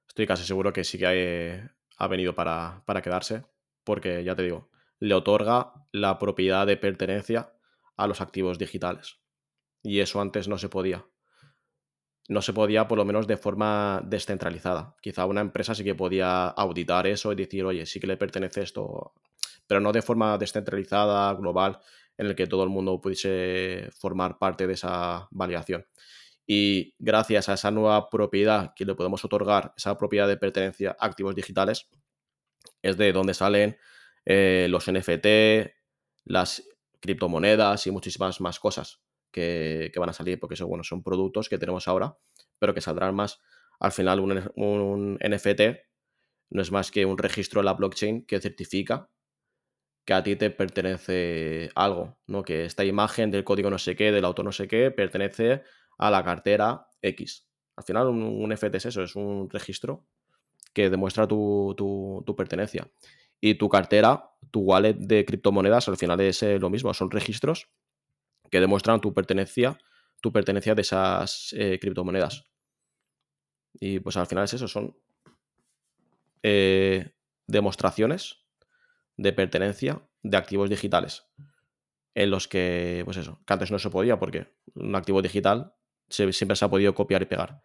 estoy casi seguro que sí que hay- ha venido para, para quedarse, porque ya te digo, le otorga la propiedad de pertenencia a los activos digitales. Y eso antes no se podía. No se podía, por lo menos, de forma descentralizada. Quizá una empresa sí que podía auditar eso y decir, oye, sí que le pertenece esto, pero no de forma descentralizada, global, en el que todo el mundo pudiese formar parte de esa validación. Y gracias a esa nueva propiedad que le podemos otorgar, esa propiedad de pertenencia a activos digitales, es de donde salen eh, los NFT, las criptomonedas y muchísimas más cosas que, van a salir, porque eso, bueno, son productos que tenemos ahora, pero que saldrán más. Al final, un, un NFT no es más que un registro en la blockchain que certifica que a ti te pertenece algo, ¿no? Que esta imagen del código no sé qué, del autor no sé qué, pertenece a la cartera X. Al final, un, un NFT es eso, es un registro que demuestra tu, tu, tu, pertenencia. Y tu cartera, tu wallet de criptomonedas, al final es eh, lo mismo, son registros que demuestran tu pertenencia, tu pertenencia de esas eh, criptomonedas. Y pues al final es eso, son eh, demostraciones de pertenencia de activos digitales en los que, pues eso, que antes no se podía porque un activo digital siempre se ha podido copiar y pegar.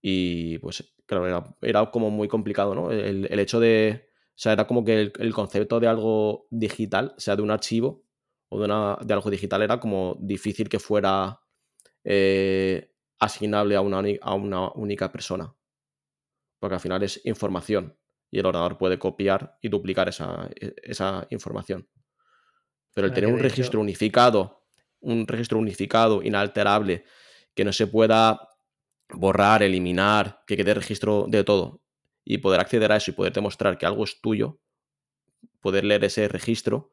Y pues, claro, era, era como muy complicado, ¿no? El, el, hecho de, o sea, era como que el, concepto de algo digital, sea, de un archivo o de, una, de algo digital, era como difícil que fuera eh, asignable a una, a una única persona. Porque al final es información y el ordenador puede copiar y duplicar esa, e, esa información. Pero el tener un registro unificado, un registro unificado, inalterable, que no se pueda borrar, eliminar, que quede registro de todo y poder acceder a eso y poder demostrar que algo es tuyo, poder leer ese registro,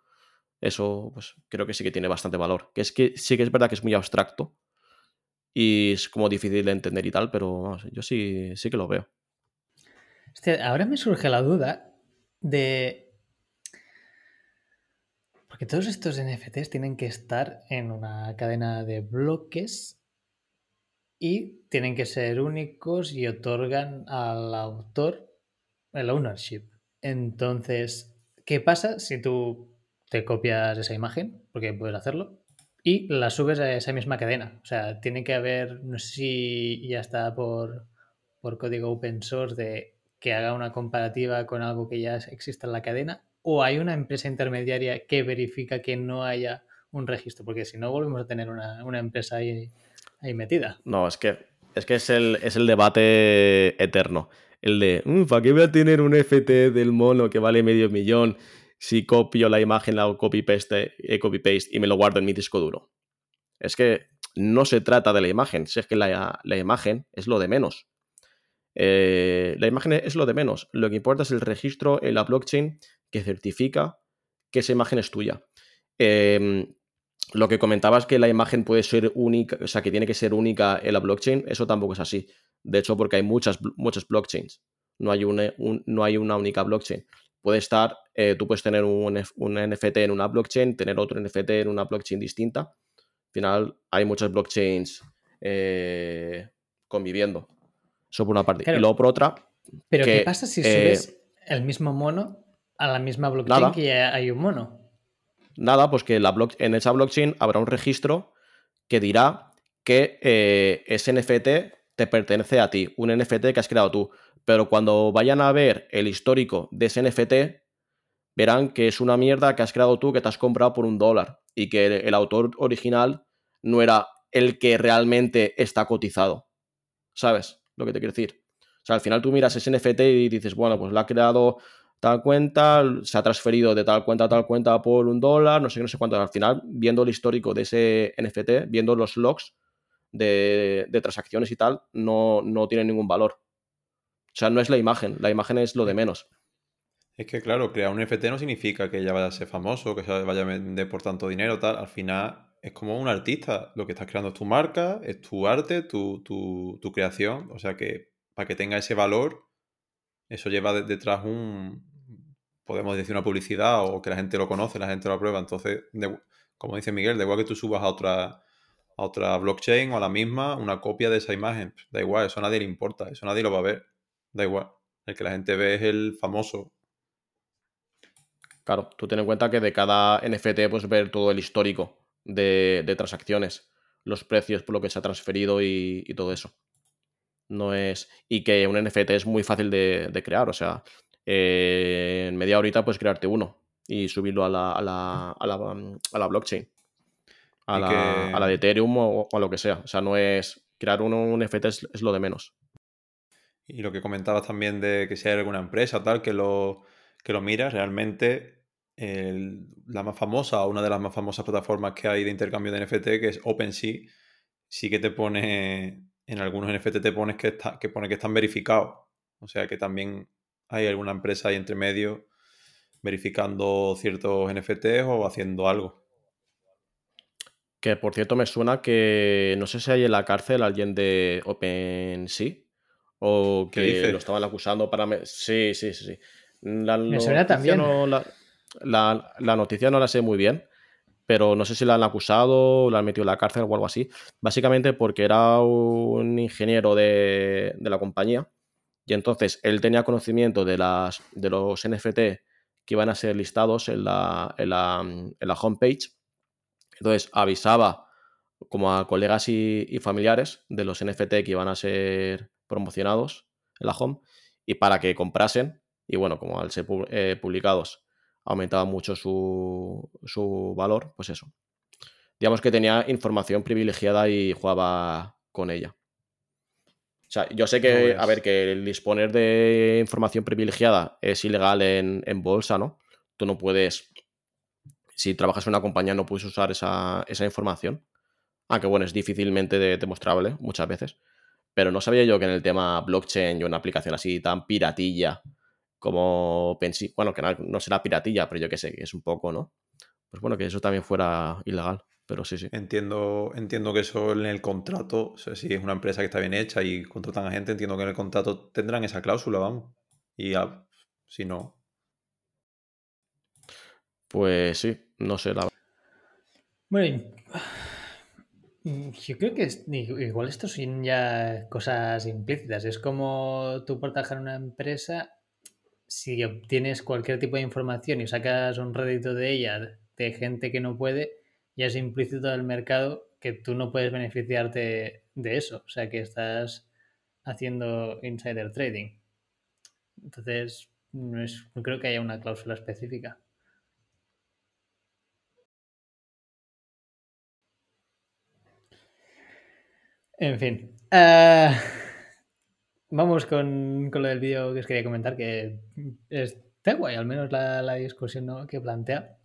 eso pues creo que sí que tiene bastante valor. Que es que sí que es verdad que es muy abstracto y es como difícil de entender y tal, pero vamos, yo sí, sí que lo veo.
Hostia, ahora me surge la duda de. Porque todos estos NFTs tienen que estar en una cadena de bloques y tienen que ser únicos y otorgan al autor el ownership. Entonces, ¿qué pasa si tú te copias esa imagen? Porque puedes hacerlo. Y la subes a esa misma cadena. O sea, tiene que haber, no sé si ya está por, por código open source de que haga una comparativa con algo que ya existe en la cadena, o hay una empresa intermediaria que verifica que no haya un registro, porque si no volvemos a tener una, una empresa ahí, ahí, metida.
No, es que es, que es, el, es el debate eterno. El de, mmm, ¿para qué voy a tener un FT del mono que vale medio millón si copio la imagen, la copy-paste eh, copy -paste y me lo guardo en mi disco duro? Es que no se trata de la imagen, si es que la, la imagen es lo de menos. Eh, la imagen es lo de menos. Lo que importa es el registro en la blockchain que certifica que esa imagen es tuya. Eh, lo que comentabas que la imagen puede ser única, o sea, que tiene que ser única en la blockchain, eso tampoco es así. De hecho, porque hay muchas, muchas blockchains. No hay, una, no hay una única blockchain. Puede estar, eh, tú puedes tener un, NFT en una blockchain, tener otro NFT en una blockchain distinta. Al final, hay muchas blockchains eh, conviviendo. Eso por una parte. Y luego por otra.
Pero, ¿qué pasa si eh, subes el mismo mono a la misma blockchain que ya hay un mono?
Nada, pues que la en esa blockchain habrá un registro que dirá que eh, ese NFT te pertenece a ti, un NFT que has creado tú. Pero cuando vayan a ver el histórico de ese NFT, verán que es una mierda que has creado tú, que te has comprado por un dólar y que el, autor original no era el que realmente está cotizado. ¿Sabes lo que te quiero decir? O sea, al final tú miras ese NFT y dices, bueno, pues lo ha creado tal cuenta, se ha transferido de tal cuenta a tal cuenta por un dólar, no sé qué, no sé cuánto. Al final, viendo el histórico de ese NFT, viendo los logs de, transacciones y tal, no, no tiene ningún valor. O sea, no es la imagen, la imagen es lo de menos.
Es que, claro, crear un NFT no significa que ya vaya a ser famoso, que se vaya a vender por tanto dinero, tal. Al final es como un artista. Lo que estás creando es tu marca, es tu arte, tu, tu creación. O sea que para que tenga ese valor, eso lleva detrás un, podemos decir una publicidad o que la gente lo conoce, la gente lo aprueba. Entonces, como dice Miguel, da igual que tú subas a otra, a otra blockchain o a la misma una copia de esa imagen. Da igual, eso a nadie le importa, eso nadie lo va a ver. Da igual. El que la gente ve es el famoso.
Claro, tú ten en cuenta que de cada NFT puedes ver todo el histórico de, transacciones, los precios por lo que se ha transferido y, todo eso. No es. Y que un NFT es muy fácil de, de crear. O sea, eh, en media horita puedes crearte uno y subirlo a la, a la, a la, mm, a la blockchain. A la, a la, de Ethereum o, a lo que sea. O sea, no es. Crear uno, un NFT es, lo de menos.
Y lo que comentabas también de que si hay alguna empresa tal que lo, que lo mira, realmente la más famosa o una de las más famosas plataformas que hay de intercambio de NFT, que es OpenSea, sí que te pone, en algunos NFT te pones que, está, que pone que están verificados. O sea que también hay alguna empresa ahí entre medio verificando ciertos NFTs o haciendo algo.
Que por cierto me suena que no sé si hay en la cárcel alguien de OpenSea o que lo estaban acusando para... Sí, sí, sí. sí.
La me suena también.
la, noticia no la sé muy bien, pero no sé si la han acusado, la han metido en la cárcel o algo así. Básicamente porque era un ingeniero de, de la compañía y entonces él tenía conocimiento de, las, de los NFT que iban a ser listados en la, en la, en la homepage. Entonces avisaba como a colegas y, familiares de los NFT que iban a ser promocionados en la home y para que comprasen. Y bueno, como al ser eh, publicados aumentaba mucho su, su valor, pues eso. Digamos que tenía información privilegiada y jugaba con ella. O sea, yo sé que, a ver, que el disponer de información privilegiada es ilegal en, bolsa, ¿no? Tú no puedes, si trabajas en una compañía, no puedes usar esa, información. Aunque bueno, es difícilmente demostrable muchas veces. Pero no sabía yo que en el tema blockchain y una aplicación así tan piratilla como pensé, bueno, que no será piratilla, pero yo qué sé, que es un poco, ¿no? Pues bueno, que eso también fuera ilegal pero sí, sí.
Entiendo, entiendo que eso en el contrato, o sea, si es una empresa que está bien hecha y contratan a gente, entiendo que en el contrato tendrán esa cláusula, vamos. Y si no.
Pues sí, no sé la.
Bueno, yo creo que igual esto son ya cosas implícitas. Es como tú por trabajar en una empresa, si obtienes cualquier tipo de información y sacas un rédito de ella de gente que no puede, ya es implícito del mercado que tú no puedes beneficiarte de eso. O sea, que estás haciendo insider trading. Entonces, no, es, creo que haya una cláusula específica. En fin. Eh, vamos con, lo del vídeo que os quería comentar, que está guay, al menos la, la discusión que plantea.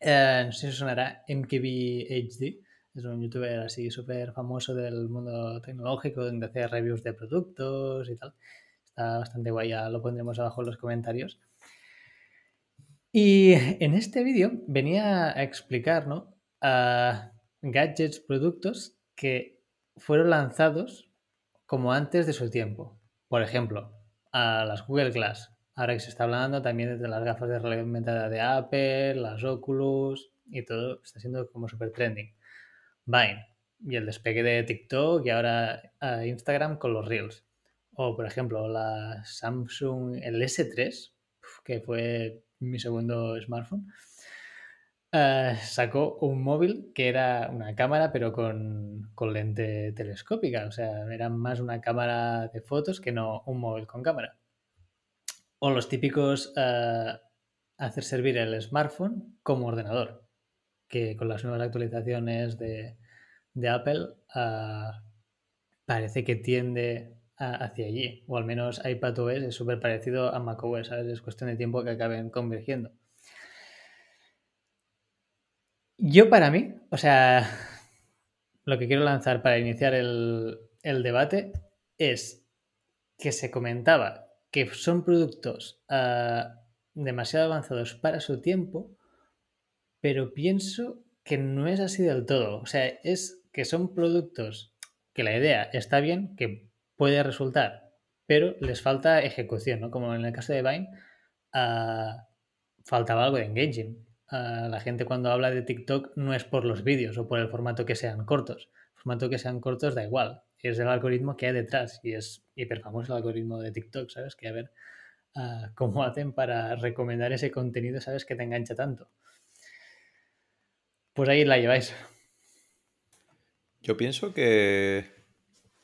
Eh, no sé si sonará MKBHD. Es un youtuber así súper famoso del mundo tecnológico, donde hace reviews de productos y tal. Está bastante guay, ya lo pondremos abajo en los comentarios. Y en este vídeo venía a explicar, ¿no? a gadgets, productos que fueron lanzados como antes de su tiempo. Por ejemplo, a las Google Glass. Ahora que se está hablando también de las gafas de realidad aumentada de Apple, las Oculus y todo está siendo como super trending. Vine y el despegue de TikTok y ahora a Instagram con los Reels. O por ejemplo la Samsung, el S3, que fue mi segundo smartphone, eh, sacó un móvil que era una cámara pero con, con, lente telescópica. O sea, era más una cámara de fotos que no un móvil con cámara. O los típicos uh, hacer servir el smartphone como ordenador, que con las nuevas actualizaciones de, de Apple uh, parece que tiende a, hacia allí. O al menos iPadOS es súper parecido a macOS, ¿sabes? Es cuestión de tiempo que acaben convergiendo. Yo para mí, o sea, lo que quiero lanzar para iniciar el, debate es que se comentaba que son productos uh, demasiado avanzados para su tiempo, pero pienso que no es así del todo. O sea, es que son productos que la idea está bien, que puede resultar, pero les falta ejecución, ¿no? Como en el caso de Vine, uh, faltaba algo de engaging. Uh, la gente cuando habla de TikTok no es por los vídeos o por el formato que sean cortos. El formato que sean cortos da igual. Es el algoritmo que hay detrás y es hiper famoso el algoritmo de TikTok, ¿sabes? Que a ver uh, cómo hacen para recomendar ese contenido, ¿sabes? Que te engancha tanto. Pues ahí la lleváis.
Yo pienso que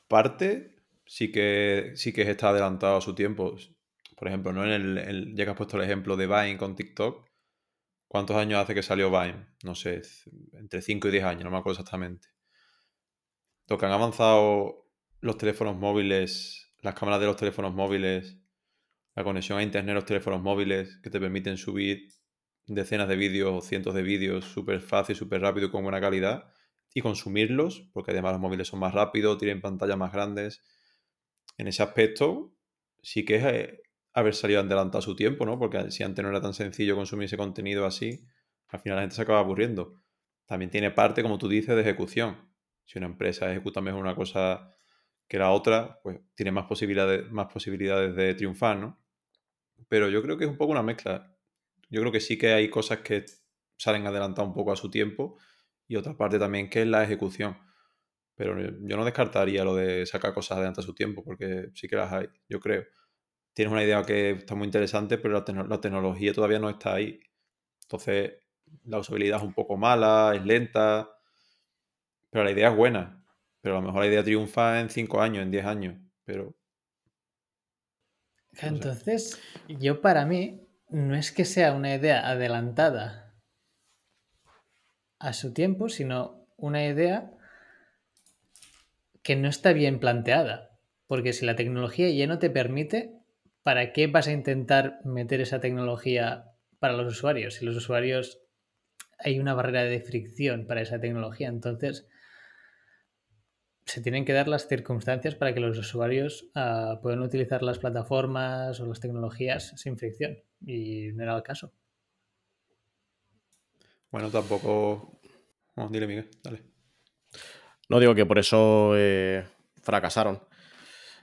parte sí que, sí que está adelantado a su tiempo. Por ejemplo, ¿no? En el, el, ya que has puesto el ejemplo de Vine con TikTok, ¿Cuántos años hace que salió Vine? No sé, entre 5 y 10 años, no me acuerdo exactamente. Lo que han avanzado los teléfonos móviles, las cámaras de los teléfonos móviles, la conexión a internet de los teléfonos móviles que te permiten subir decenas de vídeos o cientos de vídeos súper fácil, súper rápido y con buena calidad y consumirlos, porque además los móviles son más rápidos, tienen pantallas más grandes. En ese aspecto, sí que es eh, haber salido adelantado a su tiempo, ¿no? Porque si antes no era tan sencillo consumir ese contenido así, al final la gente se acaba aburriendo. También tiene parte, como tú dices, de ejecución. Si una empresa ejecuta mejor una cosa que la otra, pues tiene más posibilidades, más posibilidades de triunfar, ¿no? Pero yo creo que es un poco una mezcla. Yo creo que sí que hay cosas que salen adelantadas un poco a su tiempo y otra parte también que es la ejecución. Pero yo no descartaría lo de sacar cosas adelantadas a su tiempo, porque sí que las hay, yo creo tienes una idea que está muy interesante, pero la, te la, tecnología todavía no está ahí. Entonces, la usabilidad es un poco mala, es lenta, pero la idea es buena. Pero a lo mejor la idea triunfa en 5 años, en 10 años, pero...
Entonces, sé. yo para mí, no es que sea una idea adelantada a su tiempo, sino una idea que no está bien planteada. Porque si la tecnología ya no te permite, ¿para qué vas a intentar meter esa tecnología para los usuarios? Si los usuarios hay una barrera de fricción para esa tecnología, entonces se tienen que dar las circunstancias para que los usuarios uh, puedan utilizar las plataformas o las tecnologías sin fricción. Y no era el caso.
Bueno, tampoco. Oh, dile, Miguel, dale.
No digo que por eso eh, fracasaron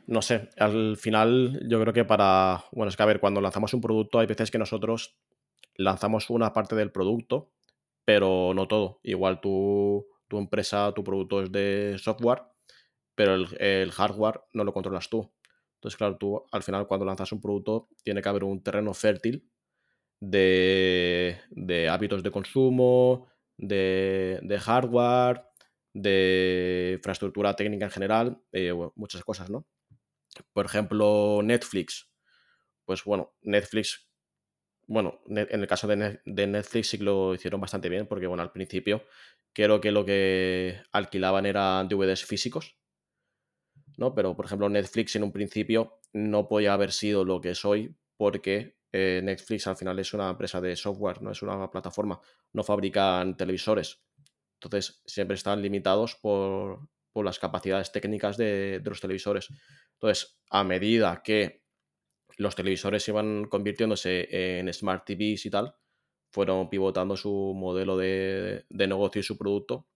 no sé, al final yo creo que para, bueno, es que a ver, cuando lanzamos un producto hay veces que nosotros lanzamos una parte del producto, pero no todo. Igual tu, tu empresa, tu producto es de software, pero el, hardware no lo controlas tú. Entonces, claro, tú al final cuando lanzas un producto tiene que haber un terreno fértil de, hábitos de consumo, de, de, hardware, de infraestructura técnica en general, eh, muchas cosas, ¿no? Por ejemplo, Netflix. Pues bueno, Netflix, bueno, en el caso de, Netflix sí que lo hicieron bastante bien, porque bueno, al principio creo que lo que alquilaban eran DVDs físicos, ¿no? Pero por ejemplo, Netflix en un principio no podía haber sido lo que es hoy, porque eh, Netflix al final es una empresa de software, no es una plataforma, no fabrican televisores. Entonces siempre están limitados por, las capacidades técnicas de, los televisores. Entonces, a medida que los televisores iban convirtiéndose en smart TVs y tal, fueron pivotando su modelo de, negocio y su producto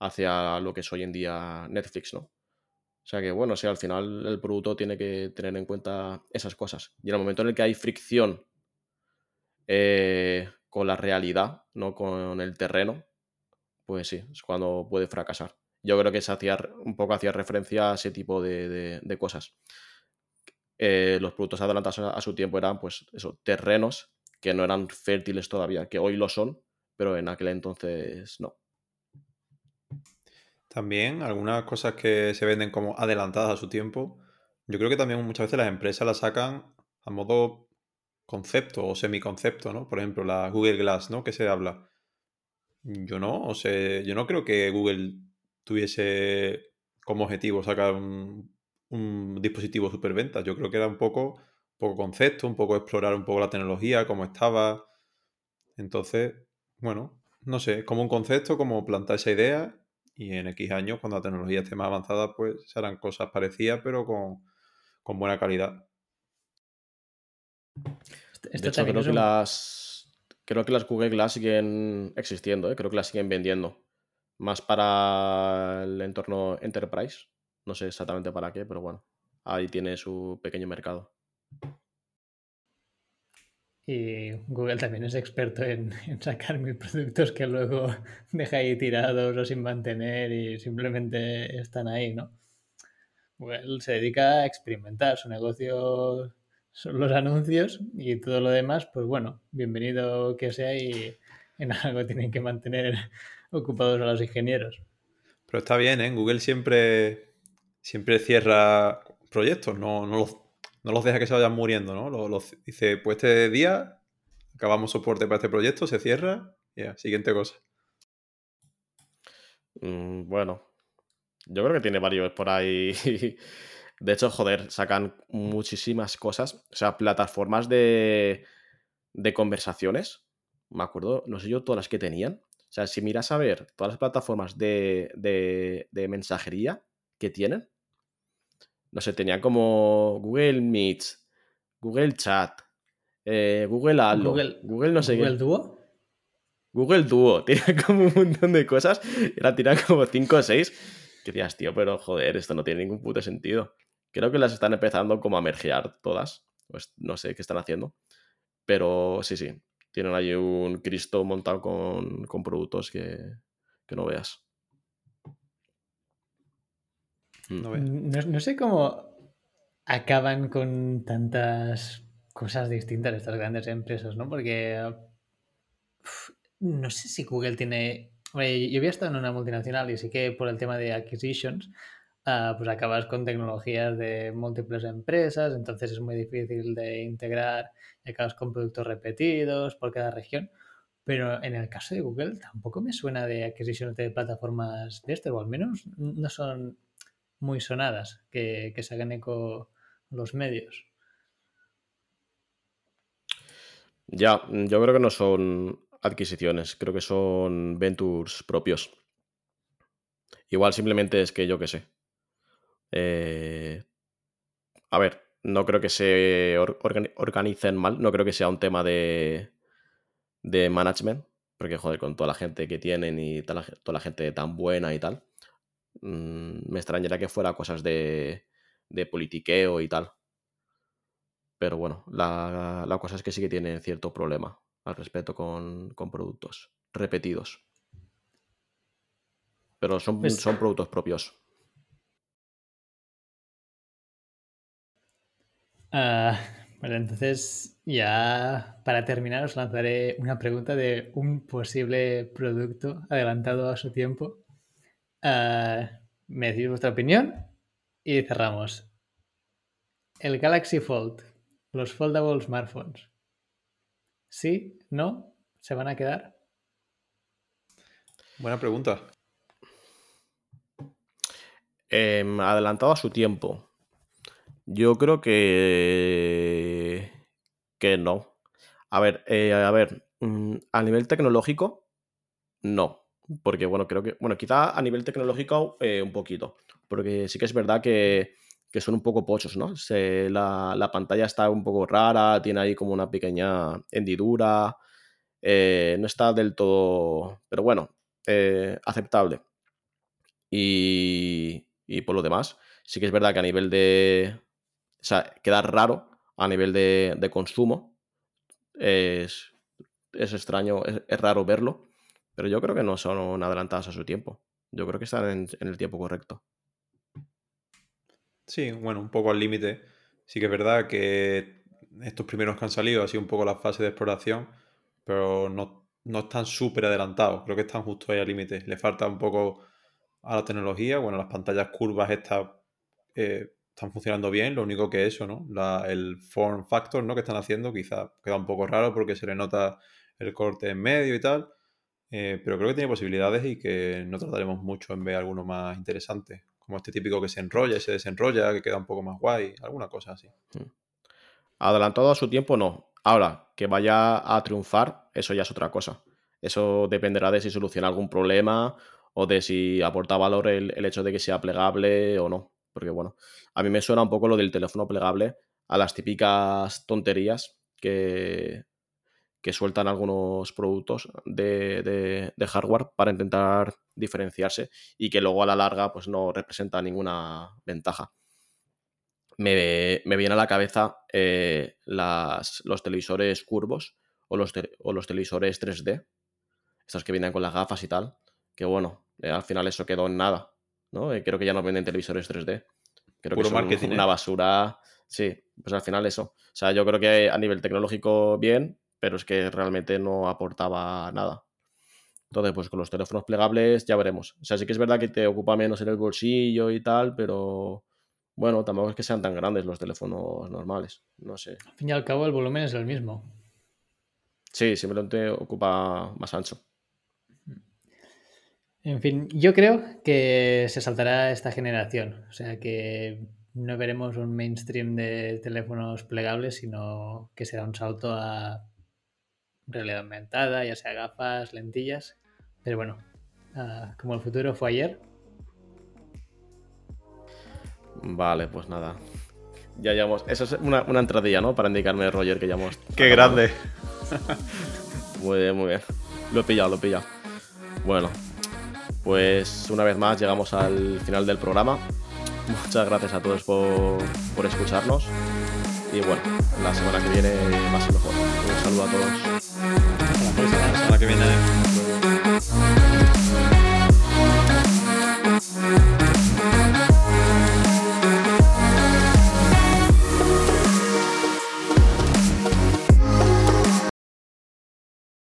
hacia lo que es hoy en día Netflix, ¿no? O sea que, bueno, o al final el producto tiene que tener en cuenta esas cosas. Y en el momento en el que hay fricción eh, con la realidad, no con el terreno, pues sí, es cuando puede fracasar. Yo creo que se hacía un poco hacía referencia a ese tipo de, cosas. Eh, los productos adelantados a, su tiempo eran, pues, eso, terrenos que no eran fértiles todavía, que hoy lo son, pero en aquel entonces no.
También algunas cosas que se venden como adelantadas a su tiempo, yo creo que también muchas veces las empresas las sacan a modo concepto o semiconcepto, ¿no? Por ejemplo, la Google Glass, ¿no? Que se habla. Yo no, o sea, yo no creo que Google tuviese como objetivo sacar un, dispositivo superventa. Yo creo que era un poco, poco concepto, un poco explorar un poco la tecnología, cómo estaba. Entonces, bueno, no sé, como un concepto, como plantar esa idea y en X años, cuando la tecnología esté más avanzada, pues se harán cosas parecidas, pero con, buena calidad.
de hecho, creo que, las, creo que las Google Glass siguen existiendo, ¿eh? creo que las siguen vendiendo. Más para el entorno enterprise. No sé exactamente para qué, pero bueno, ahí tiene su pequeño mercado.
Y Google también es experto en, sacar mil productos que luego deja ahí tirados o sin mantener y simplemente están ahí, ¿no? Google se dedica a experimentar, su negocio son los anuncios y todo lo demás, pues bueno, bienvenido que sea y en algo tienen que mantener ocupados a los ingenieros.
Pero está bien, ¿eh? Google siempre, siempre cierra proyectos, no, no los no los deja que se vayan muriendo, ¿no? Los, dice, pues este día acabamos soporte para este proyecto, se cierra, ya, siguiente cosa.
Mm, bueno, yo creo que tiene varios por ahí. De hecho, joder, sacan muchísimas cosas. O sea, plataformas de, de conversaciones. Me acuerdo, no sé yo, todas las que tenían. O sea, si miras a ver todas las plataformas de, de, de mensajería que tienen, no sé, tenía como Google Meet, Google Chat, eh, Google Allo, Google, no sé
¿Google Duo?
Google Duo, tenía como un montón de cosas, era tirar como 5 o 6. Que decías, tío, pero joder, esto no tiene ningún puto sentido. Creo que las están empezando como a mergear todas. Pues no sé qué están haciendo. Pero sí, sí. Tienen ahí un Cristo montado con, con productos que, que no veas.
Mm. No, sé cómo acaban con tantas cosas distintas estas grandes empresas, ¿no? Porque no sé si Google tiene... yo había estado en una multinacional y sí que por el tema de acquisitions, pues acabas con tecnologías de múltiples empresas, entonces es muy difícil de integrar y acabas con productos repetidos por cada región. Pero en el caso de Google tampoco me suena de adquisiciones de plataformas de este, o al menos no son muy sonadas que, que se hagan eco los medios.
Ya, yo creo que no son adquisiciones, creo que son ventures propios. Igual simplemente es que yo qué sé. Eh, a ver, no creo que se organicen mal, no creo que sea un tema de, de management, porque joder, con toda la gente que tienen y toda la gente tan buena y tal, Mm, me extrañaría que fuera cosas de, de politiqueo y tal. Pero bueno, la, cosa es que sí que tiene cierto problema al respecto con, productos repetidos. Pero son, pues son productos propios.
Ah, bueno, entonces ya para terminar os lanzaré una pregunta de un posible producto adelantado a su tiempo Uh, me decís vuestra opinión y cerramos. El Galaxy Fold, los foldable smartphones. ¿Sí? ¿No? ¿Se van a quedar?
Buena pregunta.
Em, adelantado a su tiempo. Yo creo que. que no. A ver, eh, a ver. Mm, a nivel tecnológico, no. Porque, bueno, creo que, bueno, quizá a nivel tecnológico eh, un poquito, porque sí que es verdad que, son un poco pochos, ¿no? la, pantalla está un poco rara, tiene ahí como una pequeña hendidura, eh, no está del todo, pero bueno, eh, aceptable. Y, y por lo demás, sí que es verdad que a nivel de... O sea, queda raro a nivel de, consumo. Es, es extraño, es, es, raro verlo, pero yo creo que no son adelantadas a su tiempo. Yo creo que están en, en el tiempo correcto.
Sí, bueno, un poco al límite. Sí que es verdad que estos primeros que han salido ha sido un poco la fase de exploración, pero no, no están súper adelantados. Creo que están justo ahí al límite. Le falta un poco a la tecnología. Bueno, las pantallas curvas estas eh, están funcionando bien. Lo único que eso, ¿no? El form factor, ¿no? Que están haciendo quizá queda un poco raro porque se le nota el corte en medio y tal. Eh, pero creo que tiene posibilidades y que no trataremos mucho en ver alguno más interesante como este típico que se enrolla y se desenrolla, que queda un poco más guay, alguna cosa así.
Hmm. Adelantado a su tiempo, no. Ahora, que vaya a triunfar, eso ya es otra cosa. Eso dependerá de si soluciona algún problema o de si aporta valor el, el, hecho de que sea plegable o no. Porque bueno, a mí me suena un poco lo del teléfono plegable a las típicas tonterías que, que sueltan algunos productos de, de, hardware para intentar diferenciarse y que luego a la larga pues no representa ninguna ventaja. Me, me viene a la cabeza eh, las, los televisores curvos o los, o los televisores 3D, estos que vienen con las gafas y tal, que bueno, eh, al final eso quedó en nada, ¿no? Eh, creo que ya no venden televisores 3D. Creo
Puro
que son
marketing,
una
¿eh?
basura. Sí, pues al final eso. O sea, yo creo que a nivel tecnológico bien, pero es que realmente no aportaba nada. Entonces, pues con los teléfonos plegables ya veremos. O sea, sí que es verdad que te ocupa menos en el bolsillo y tal, pero bueno, tampoco es que sean tan grandes los teléfonos normales. No sé.
Al fin y al cabo, el volumen es el mismo.
Sí, simplemente ocupa más ancho.
En fin, yo creo que se saltará esta generación. O sea que no veremos un mainstream de teléfonos plegables, sino que será un salto a realidad aumentada, ya sea gafas, lentillas. Pero bueno, uh, como el futuro fue ayer.
Vale, pues nada. Ya llevamos. Eso es una, una entradilla, ¿no? Para indicarme, Roger, que ya hemos.
¡Qué grande!
muy bien, muy bien. Lo he pillado, lo he pillado. Bueno, pues una vez más llegamos al final del programa. Muchas gracias a todos por, por escucharnos. Y bueno, la semana que viene más y mejor. Un saludo a todos.
La semana que viene.